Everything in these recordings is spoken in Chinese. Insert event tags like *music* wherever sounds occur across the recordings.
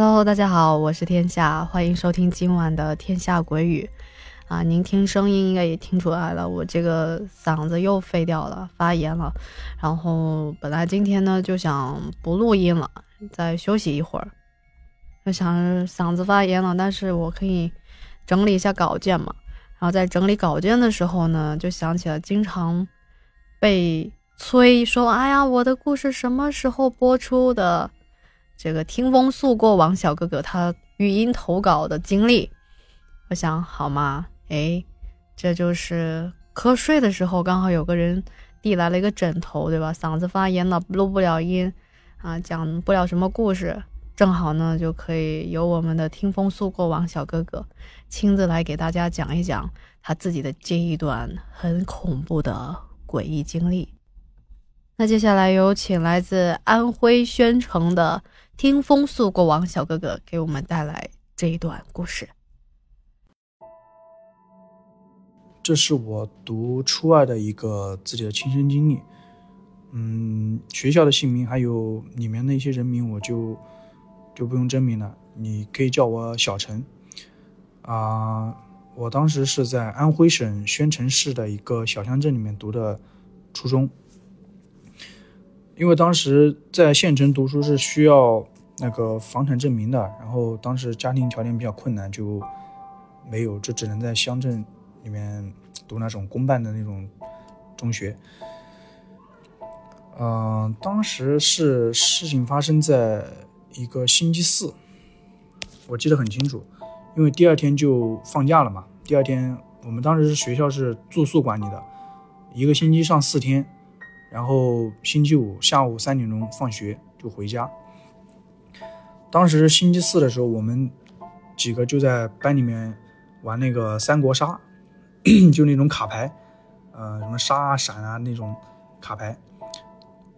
Hello，大家好，我是天下，欢迎收听今晚的《天下鬼语》啊！您听声音应该也听出来了，我这个嗓子又废掉了，发炎了。然后本来今天呢就想不录音了，再休息一会儿。就想嗓子发炎了，但是我可以整理一下稿件嘛。然后在整理稿件的时候呢，就想起了经常被催说：“哎呀，我的故事什么时候播出的？”这个听风速过往小哥哥他语音投稿的经历，我想好吗？哎，这就是瞌睡的时候刚好有个人递来了一个枕头，对吧？嗓子发炎了，录不了音啊，讲不了什么故事，正好呢就可以由我们的听风速过往小哥哥亲自来给大家讲一讲他自己的这一段很恐怖的诡异经历。那接下来有请来自安徽宣城的。听风速过往小哥哥给我们带来这一段故事。这是我读初二的一个自己的亲身经历。嗯，学校的姓名还有里面的一些人名，我就就不用真名了，你可以叫我小陈。啊，我当时是在安徽省宣城市的一个小乡镇里面读的初中。因为当时在县城读书是需要那个房产证明的，然后当时家庭条件比较困难，就没有，就只能在乡镇里面读那种公办的那种中学。嗯，当时是事情发生在一个星期四，我记得很清楚，因为第二天就放假了嘛。第二天我们当时是学校是住宿管理的，一个星期上四天。然后星期五下午三点钟放学就回家。当时星期四的时候，我们几个就在班里面玩那个三国杀，*clears throat* 就那种卡牌，呃，什么杀啊、闪啊那种卡牌。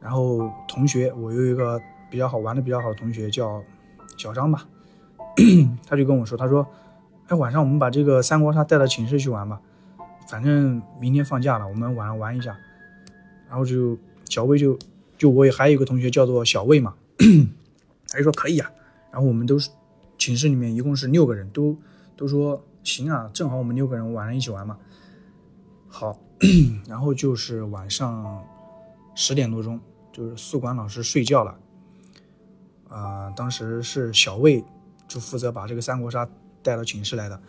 然后同学，我有一个比较好玩的、比较好的同学叫小张吧，*clears throat* 他就跟我说：“他说，哎，晚上我们把这个三国杀带到寝室去玩吧，反正明天放假了，我们晚上玩一下。”然后就小魏就就我也还有一个同学叫做小魏嘛，*clears throat* 他就说可以啊。然后我们都是寝室里面一共是六个人，都都说行啊，正好我们六个人晚上一起玩嘛。好，然后就是晚上十点多钟，就是宿管老师睡觉了。啊，当时是小魏就负责把这个三国杀带到寝室来的。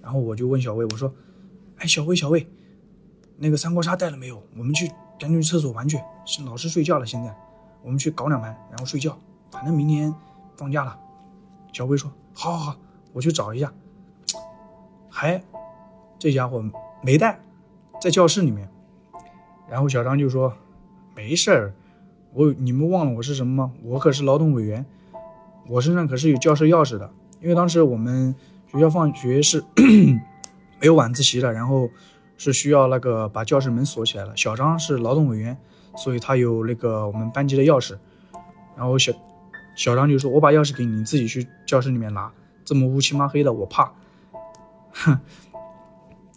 然后我就问小魏，我说：“哎，小魏，小魏，那个三国杀带了没有？我们去。”赶紧去厕所玩去，老师睡觉了。现在我们去搞两盘，然后睡觉。反正明天放假了。小薇说：“好好好，我去找一下。”还这家伙没带，在教室里面。然后小张就说：“没事儿，我你们忘了我是什么吗？我可是劳动委员，我身上可是有教室钥匙的。因为当时我们学校放学是 *coughs* 没有晚自习的，然后。”是需要那个把教室门锁起来了。小张是劳动委员，所以他有那个我们班级的钥匙。然后小小张就说：“我把钥匙给你，你自己去教室里面拿。这么乌漆麻黑的，我怕。”哼。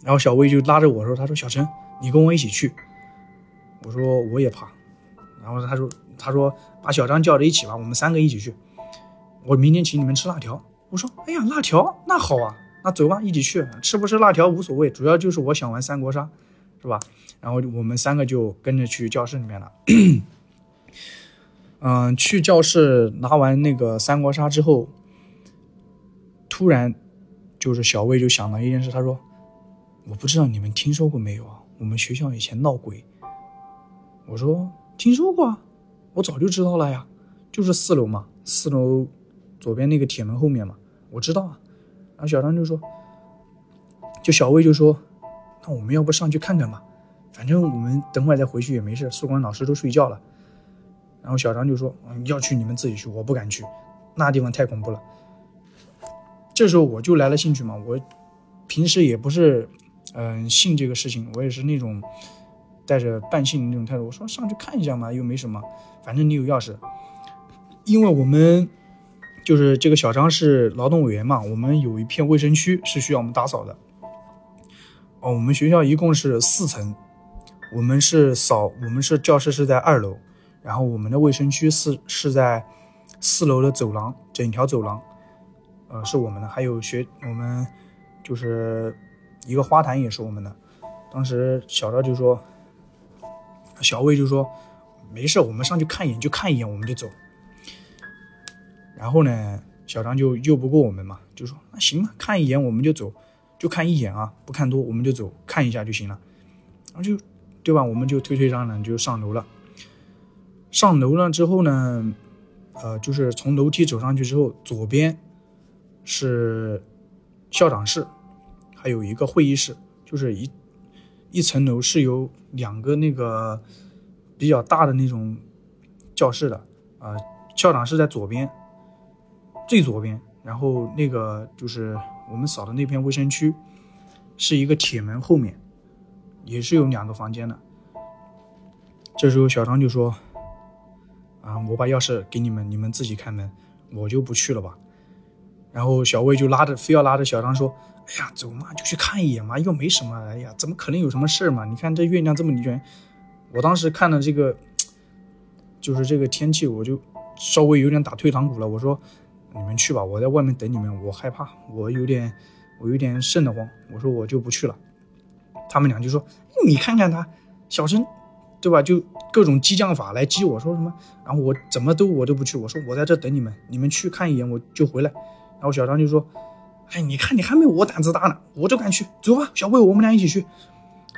然后小薇就拉着我说：“他说小陈，你跟我一起去。”我说：“我也怕。”然后他说：“他说把小张叫着一起吧，我们三个一起去。我明天请你们吃辣条。”我说：“哎呀，辣条那好啊。”那走吧，一起去吃不吃辣条无所谓，主要就是我想玩三国杀，是吧？然后我们三个就跟着去教室里面了。嗯，去教室拿完那个三国杀之后，突然就是小魏就想了一件事，他说：“我不知道你们听说过没有啊？我们学校以前闹鬼。”我说：“听说过啊，我早就知道了呀，就是四楼嘛，四楼左边那个铁门后面嘛，我知道啊。”然后小张就说：“就小魏就说，那我们要不上去看看吧？反正我们等会再回去也没事。宿管老师都睡觉了。”然后小张就说：“嗯，要去你们自己去，我不敢去，那地方太恐怖了。”这时候我就来了兴趣嘛，我平时也不是嗯信这个事情，我也是那种带着半信的那种态度。我说上去看一下嘛，又没什么，反正你有钥匙，因为我们。就是这个小张是劳动委员嘛，我们有一片卫生区是需要我们打扫的。哦，我们学校一共是四层，我们是扫，我们是教室是在二楼，然后我们的卫生区是是在四楼的走廊，整条走廊，呃，是我们的，还有学我们就是一个花坛也是我们的。当时小赵就说，小魏就说，没事，我们上去看一眼，就看一眼，我们就走。然后呢，小张就拗不过我们嘛，就说那行吧，看一眼我们就走，就看一眼啊，不看多我们就走，看一下就行了。然后就，对吧？我们就推推搡搡就上楼了。上楼了之后呢，呃，就是从楼梯走上去之后，左边是校长室，还有一个会议室，就是一一层楼是有两个那个比较大的那种教室的啊。校长室在左边，最左边，然后那个就是我们扫的那片卫生区，是一个铁门后面，也是有两个房间的。这时候小张就说。啊！我把钥匙给你们，你们自己开门，我就不去了吧。然后小魏就拉着，非要拉着小张说：“哎呀，走嘛，就去看一眼嘛，又没什么。哎呀，怎么可能有什么事儿嘛？你看这月亮这么圆。”我当时看了这个，就是这个天气，我就稍微有点打退堂鼓了。我说：“你们去吧，我在外面等你们。我害怕，我有点，我有点瘆得慌。”我说：“我就不去了。”他们俩就说：“你看看他，小声。”对吧？就各种激将法来激我，说什么？然后我怎么都我都不去。我说我在这等你们，你们去看一眼我就回来。然后小张就说：“哎，你看你还没我胆子大呢，我就敢去。走吧，小魏，我们俩一起去。”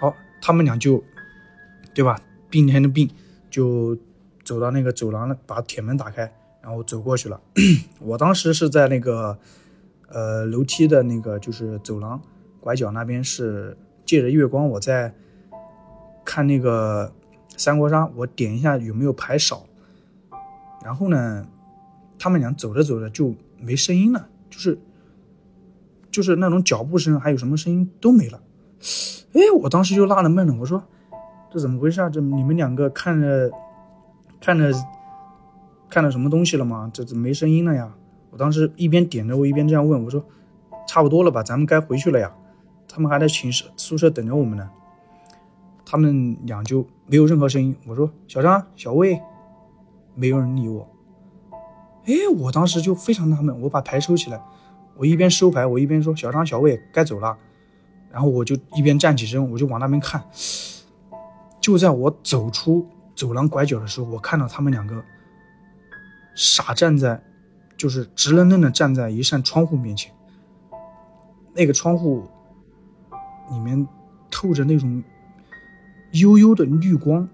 好，他们俩就，对吧？并肩的并，就走到那个走廊了，把铁门打开，然后走过去了。*clears throat* 我当时是在那个呃楼梯的那个就是走廊拐角那边，是借着月光我在看那个。三国杀，我点一下有没有牌少，然后呢，他们俩走着走着就没声音了，就是就是那种脚步声，还有什么声音都没了。哎，我当时就纳了闷了，我说这怎么回事啊？这你们两个看着看着看到什么东西了吗？这怎么没声音了呀？我当时一边点着，我一边这样问，我说差不多了吧，咱们该回去了呀。他们还在寝室宿舍等着我们呢。他们俩就没有任何声音。我说：“小张、小魏，没有人理我。”哎，我当时就非常纳闷。我把牌收起来，我一边收牌，我一边说：“小张、小魏，该走了。”然后我就一边站起身，我就往那边看。就在我走出走廊拐角的时候，我看到他们两个傻站在，就是直愣愣的站在一扇窗户面前。那个窗户里面透着那种。悠悠的绿光，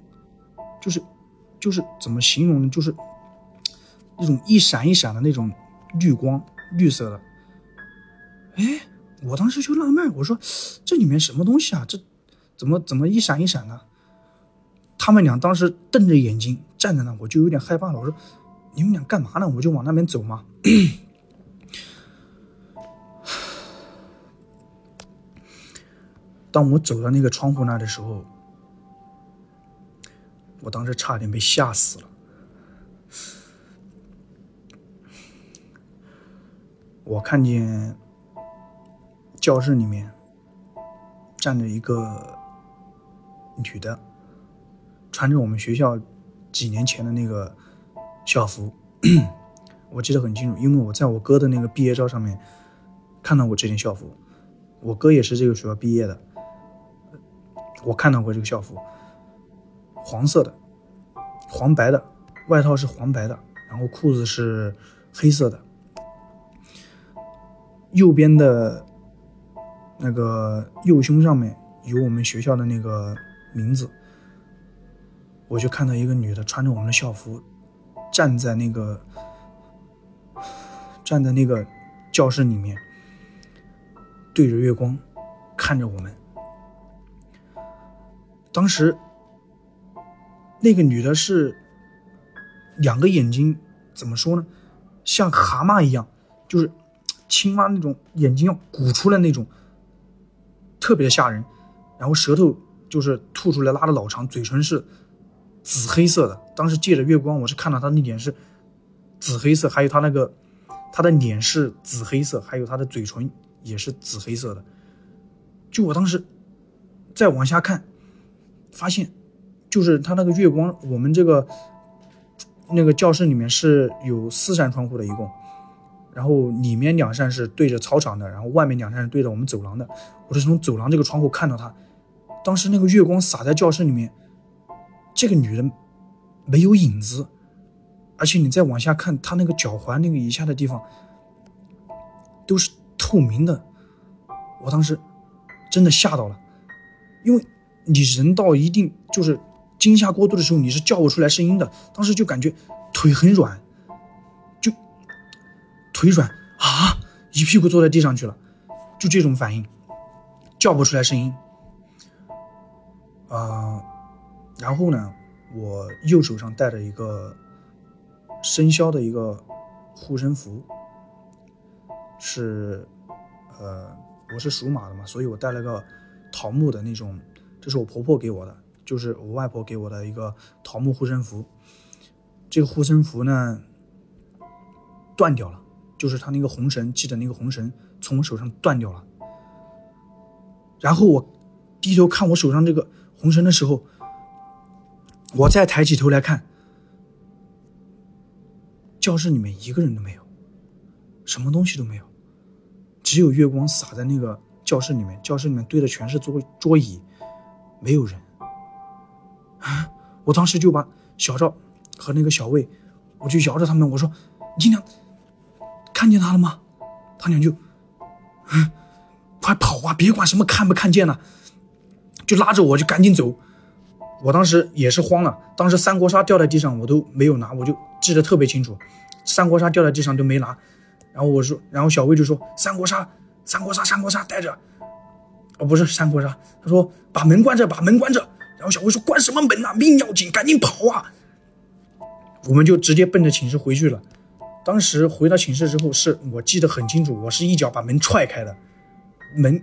就是，就是怎么形容呢？就是那种一闪一闪的那种绿光，绿色的。哎，我当时就纳闷，我说这里面什么东西啊？这怎么怎么一闪一闪的？他们俩当时瞪着眼睛站在那，我就有点害怕了。我说你们俩干嘛呢？我就往那边走嘛。*coughs* 当我走到那个窗户那的时候。我当时差点被吓死了。我看见教室里面站着一个女的，穿着我们学校几年前的那个校服，我记得很清楚，因为我在我哥的那个毕业照上面看到过这件校服。我哥也是这个学校毕业的，我看到过这个校服。黄色的，黄白的，外套是黄白的，然后裤子是黑色的。右边的那个右胸上面有我们学校的那个名字。我就看到一个女的穿着我们的校服，站在那个站在那个教室里面，对着月光看着我们。当时。那个女的是两个眼睛，怎么说呢？像蛤蟆一样，就是青蛙那种眼睛要鼓出来那种，特别吓人。然后舌头就是吐出来拉的老长，嘴唇是紫黑色的。当时借着月光，我是看到他那脸是紫黑色，还有他那个他的脸是紫黑色，还有他的嘴唇也是紫黑色的。就我当时再往下看，发现。就是他那个月光，我们这个那个教室里面是有四扇窗户的，一共。然后里面两扇是对着操场的，然后外面两扇是对着我们走廊的。我是从走廊这个窗户看到他，当时那个月光洒在教室里面，这个女人没有影子，而且你再往下看，她那个脚踝那个以下的地方都是透明的。我当时真的吓到了，因为你人到一定就是惊吓过度的时候，你是叫不出来声音的。当时就感觉腿很软。就腿软啊，一屁股坐在地上去了，就这种反应，叫不出来声音。啊，然后呢，我右手上戴着一个生肖的一个护身符，是，呃，我是属马的嘛，所以我戴了个桃木的那种，这是我婆婆给我的，就是我外婆给我的一个桃木护身符。这个护身符呢，断掉了。就是他那个红绳系的那个红绳从我手上断掉了，然后我低头看我手上这个红绳的时候，我再抬起头来看，教室里面一个人都没有，什么东西都没有，只有月光洒在那个教室里面，教室里面堆的全是桌桌椅，没有人。啊！我当时就把小赵和那个小魏，我就摇着他们，我说：“你俩。”看见他了吗？他俩就，嗯，快跑啊！别管什么看不看见了，就拉着我就赶紧走。我当时也是慌了，当时三国杀掉在地上，我都没有拿，我就记得特别清楚，三国杀掉在地上都没拿。然后我说，然后小魏就说：“三国杀，三国杀，三国杀带着。”哦，不是三国杀，他说把门关着，把门关着。然后小魏说：“关什么门啊？命要紧，赶紧跑啊！”我们就直接奔着寝室回去了。当时回到寝室之后，是我记得很清楚，我是一脚把门踹开的，门，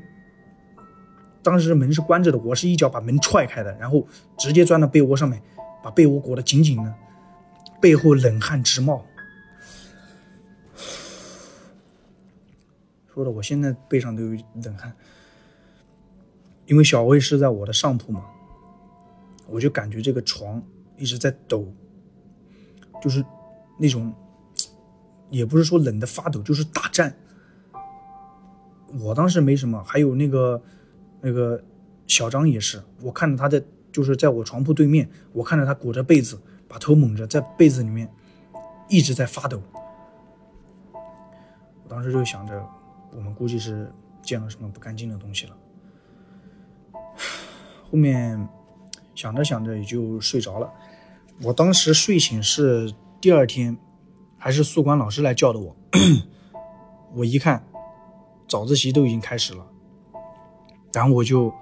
当时门是关着的，我是一脚把门踹开的，然后直接钻到被窝上面，把被窝裹得紧紧的，背后冷汗直冒，说的我现在背上都有冷汗，因为小魏是在我的上铺嘛，我就感觉这个床一直在抖，就是那种。也不是说冷的发抖，就是打颤。我当时没什么，还有那个那个小张也是，我看着他在就是在我床铺对面，我看着他裹着被子，把头蒙着，在被子里面一直在发抖。我当时就想着，我们估计是见了什么不干净的东西了。后面想着想着也就睡着了。我当时睡醒是第二天。还是宿管老师来叫的我，*coughs* 我一看，早自习都已经开始了，然后我就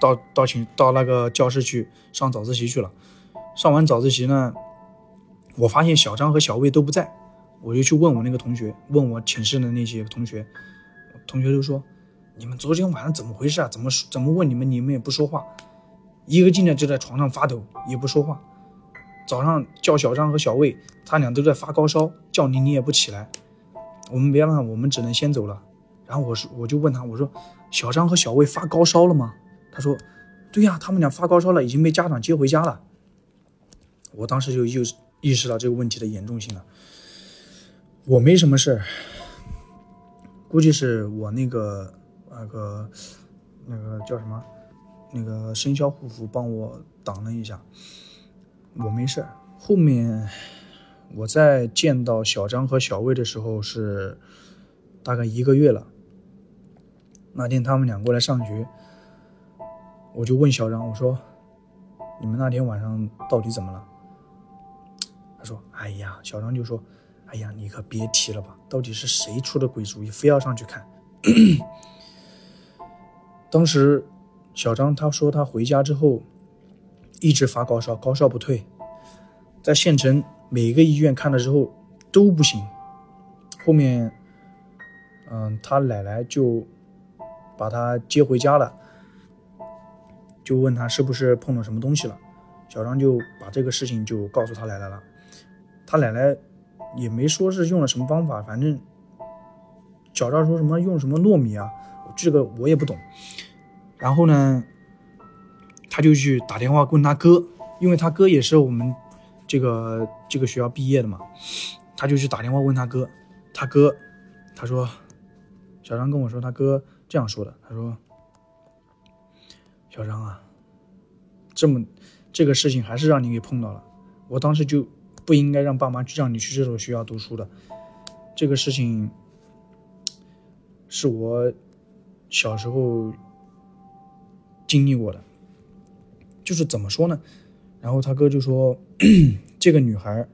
到到寝到那个教室去上早自习去了。上完早自习呢，我发现小张和小魏都不在，我就去问我那个同学，问我寝室的那些同学，同学都说：“你们昨天晚上怎么回事啊？怎么怎么问你们，你们也不说话，一个劲的就在床上发抖，也不说话。”早上叫小张和小魏，他俩都在发高烧，叫你你也不起来，我们没办法，我们只能先走了。然后我说，我就问他，我说，小张和小魏发高烧了吗？他说，对呀，他们俩发高烧了，已经被家长接回家了。我当时就意意识到这个问题的严重性了。我没什么事估计是我那个那个那个叫什么，那个生肖护符帮我挡了一下。我没事后面我在见到小张和小魏的时候是大概一个月了。那天他们俩过来上学，我就问小张，我说：“你们那天晚上到底怎么了？”他说：“哎呀。”小张就说：“哎呀，你可别提了吧，到底是谁出的鬼主意，非要上去看？” *coughs* 当时小张他说他回家之后。一直发高烧，高烧不退，在县城每个医院看了之后都不行。后面，嗯，他奶奶就把他接回家了，就问他是不是碰到什么东西了。小张就把这个事情就告诉他奶奶了。他奶奶也没说是用了什么方法，反正小赵说什么用什么糯米啊，这个我也不懂。然后呢？他就去打电话问他哥，因为他哥也是我们这个这个学校毕业的嘛，他就去打电话问他哥，他哥，他说，小张跟我说他哥这样说的，他说，小张啊，这么这个事情还是让你给碰到了，我当时就不应该让爸妈让你去这所学校读书的，这个事情是我小时候经历过的，就是怎么说呢？然后他哥就说，这个女孩，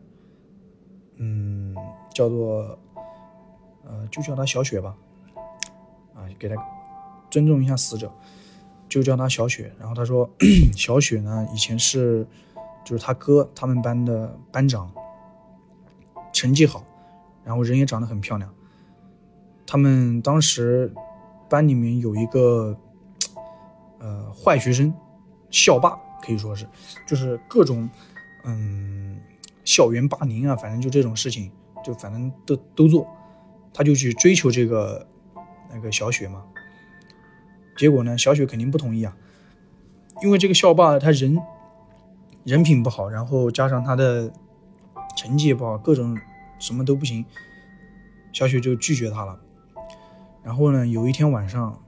嗯，叫做，呃，就叫她小雪吧，啊，给他尊重一下死者，就叫他小雪。然后他说，*coughs* 小雪呢，以前是，就是他哥他们班的班长，成绩好，然后人也长得很漂亮。他们当时班里面有一个，呃，坏学生，校霸。可以说是，就是各种，嗯，校园霸凌啊，反正就这种事情，就反正都都做，他就去追求这个那个小雪嘛。结果呢，小雪肯定不同意啊，因为这个校霸他人人品不好，然后加上他的成绩也不好，各种什么都不行，小雪就拒绝他了。然后呢，有一天晚上，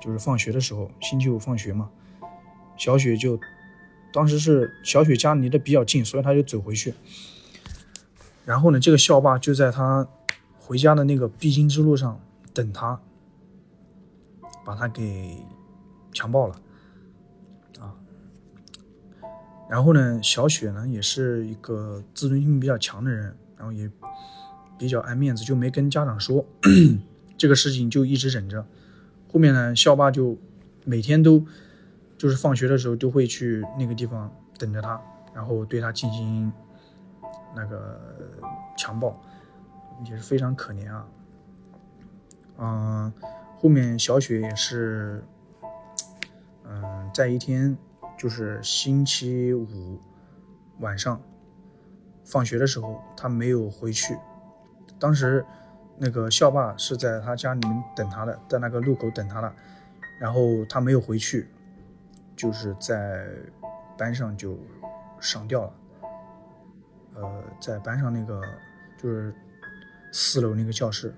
就是放学的时候，星期五放学嘛，小雪就。当时是小雪家离得比较近，所以他就走回去。然后呢，这个校霸就在他回家的那个必经之路上等他，把他给强暴了啊。然后呢，小雪呢也是一个自尊心比较强的人，然后也比较爱面子，就没跟家长说 *clears throat* 这个事情，就一直忍着。后面呢，校霸就每天都。就是放学的时候都会去那个地方等着他，然后对他进行那个强暴，也是非常可怜啊。嗯，后面小雪也是，嗯，在一天就是星期五晚上放学的时候，他没有回去。当时那个校霸是在他家里面等他的，在那个路口等他的，然后他没有回去。就是在班上就上吊了，呃，在班上那个就是四楼那个教室，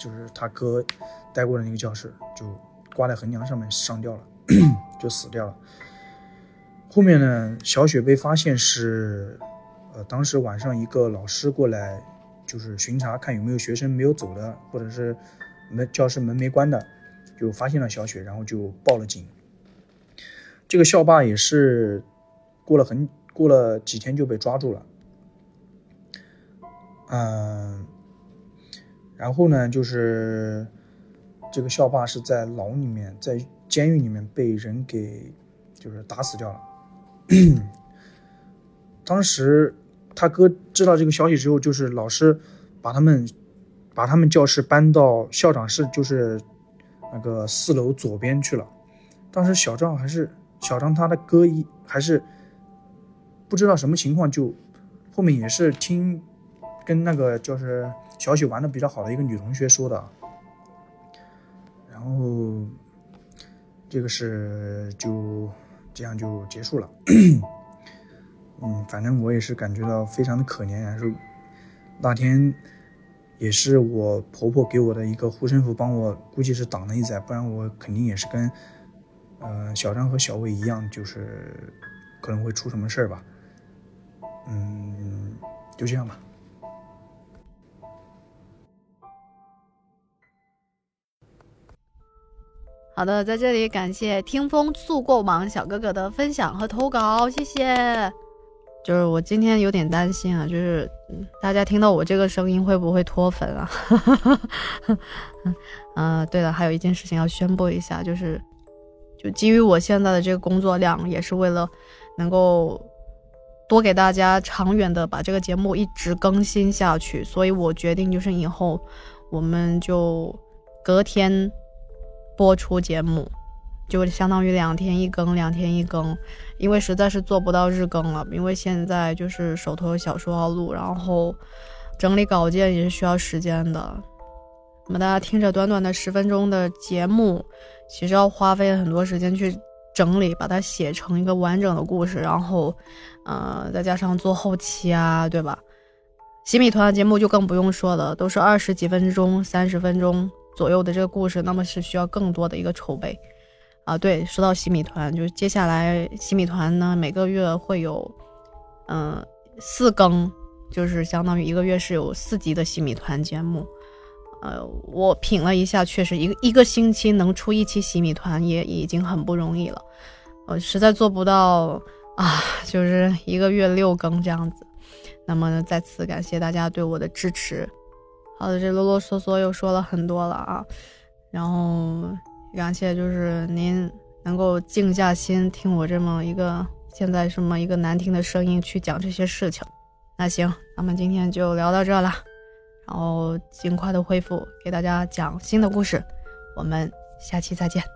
就是他哥待过的那个教室，就挂在横梁上面上吊了，就死掉了。后面呢，小雪被发现是，呃，当时晚上一个老师过来就是巡查，看有没有学生没有走的，或者是门教室门没关的，就发现了小雪，然后就报了警。这个校霸也是过了很过了几天就被抓住了，嗯，然后呢，就是这个校霸是在牢里面，在监狱里面被人给就是打死掉了。*clears throat* 当时他哥知道这个消息之后，就是老师把他们把他们教室搬到校长室，就是那个四楼左边去了。当时小张还是。小张他的哥一还是不知道什么情况，就后面也是听跟那个就是小雪玩的比较好的一个女同学说的，然后这个是就这样就结束了。*clears throat* 嗯，反正我也是感觉到非常的可怜，然后那天也是我婆婆给我的一个护身符，帮我估计是挡了一载，不然我肯定也是跟。呃，小张和小魏一样，就是可能会出什么事儿吧。嗯，就这样吧。好的，在这里感谢听风速过忙小哥哥的分享和投稿，谢谢。就是我今天有点担心啊，就是大家听到我这个声音会不会脱粉啊？*laughs* 嗯，对了，还有一件事情要宣布一下，就是。就基于我现在的这个工作量，也是为了能够多给大家长远的把这个节目一直更新下去，所以我决定就是以后我们就隔天播出节目，就相当于两天一更，两天一更，因为实在是做不到日更了，因为现在就是手头有小说要录，然后整理稿件也是需要时间的。那么大家听着短短的十分钟的节目。其实要花费很多时间去整理，把它写成一个完整的故事，然后，呃，再加上做后期啊，对吧？洗米团的节目就更不用说了，都是二十几分钟、三十分钟左右的这个故事，那么是需要更多的一个筹备啊。对，说到洗米团，就是接下来洗米团呢，每个月会有嗯四更，就是相当于一个月是有四集的洗米团节目。呃，我品了一下，确实一个一个星期能出一期洗米团也已经很不容易了。我实在做不到啊，就是一个月六更这样子。那么再次感谢大家对我的支持。好的，这啰啰嗦嗦又说了很多了啊，然后感谢就是您能够静下心听我这么一个现在这么一个难听的声音去讲这些事情。那行，咱们今天就聊到这了。然后尽快的恢复，给大家讲新的故事。我们下期再见。